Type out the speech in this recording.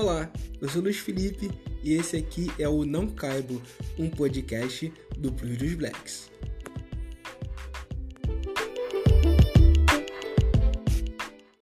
Olá, eu sou Luiz Felipe e esse aqui é o Não Caibo, um podcast do Plus dos Blacks.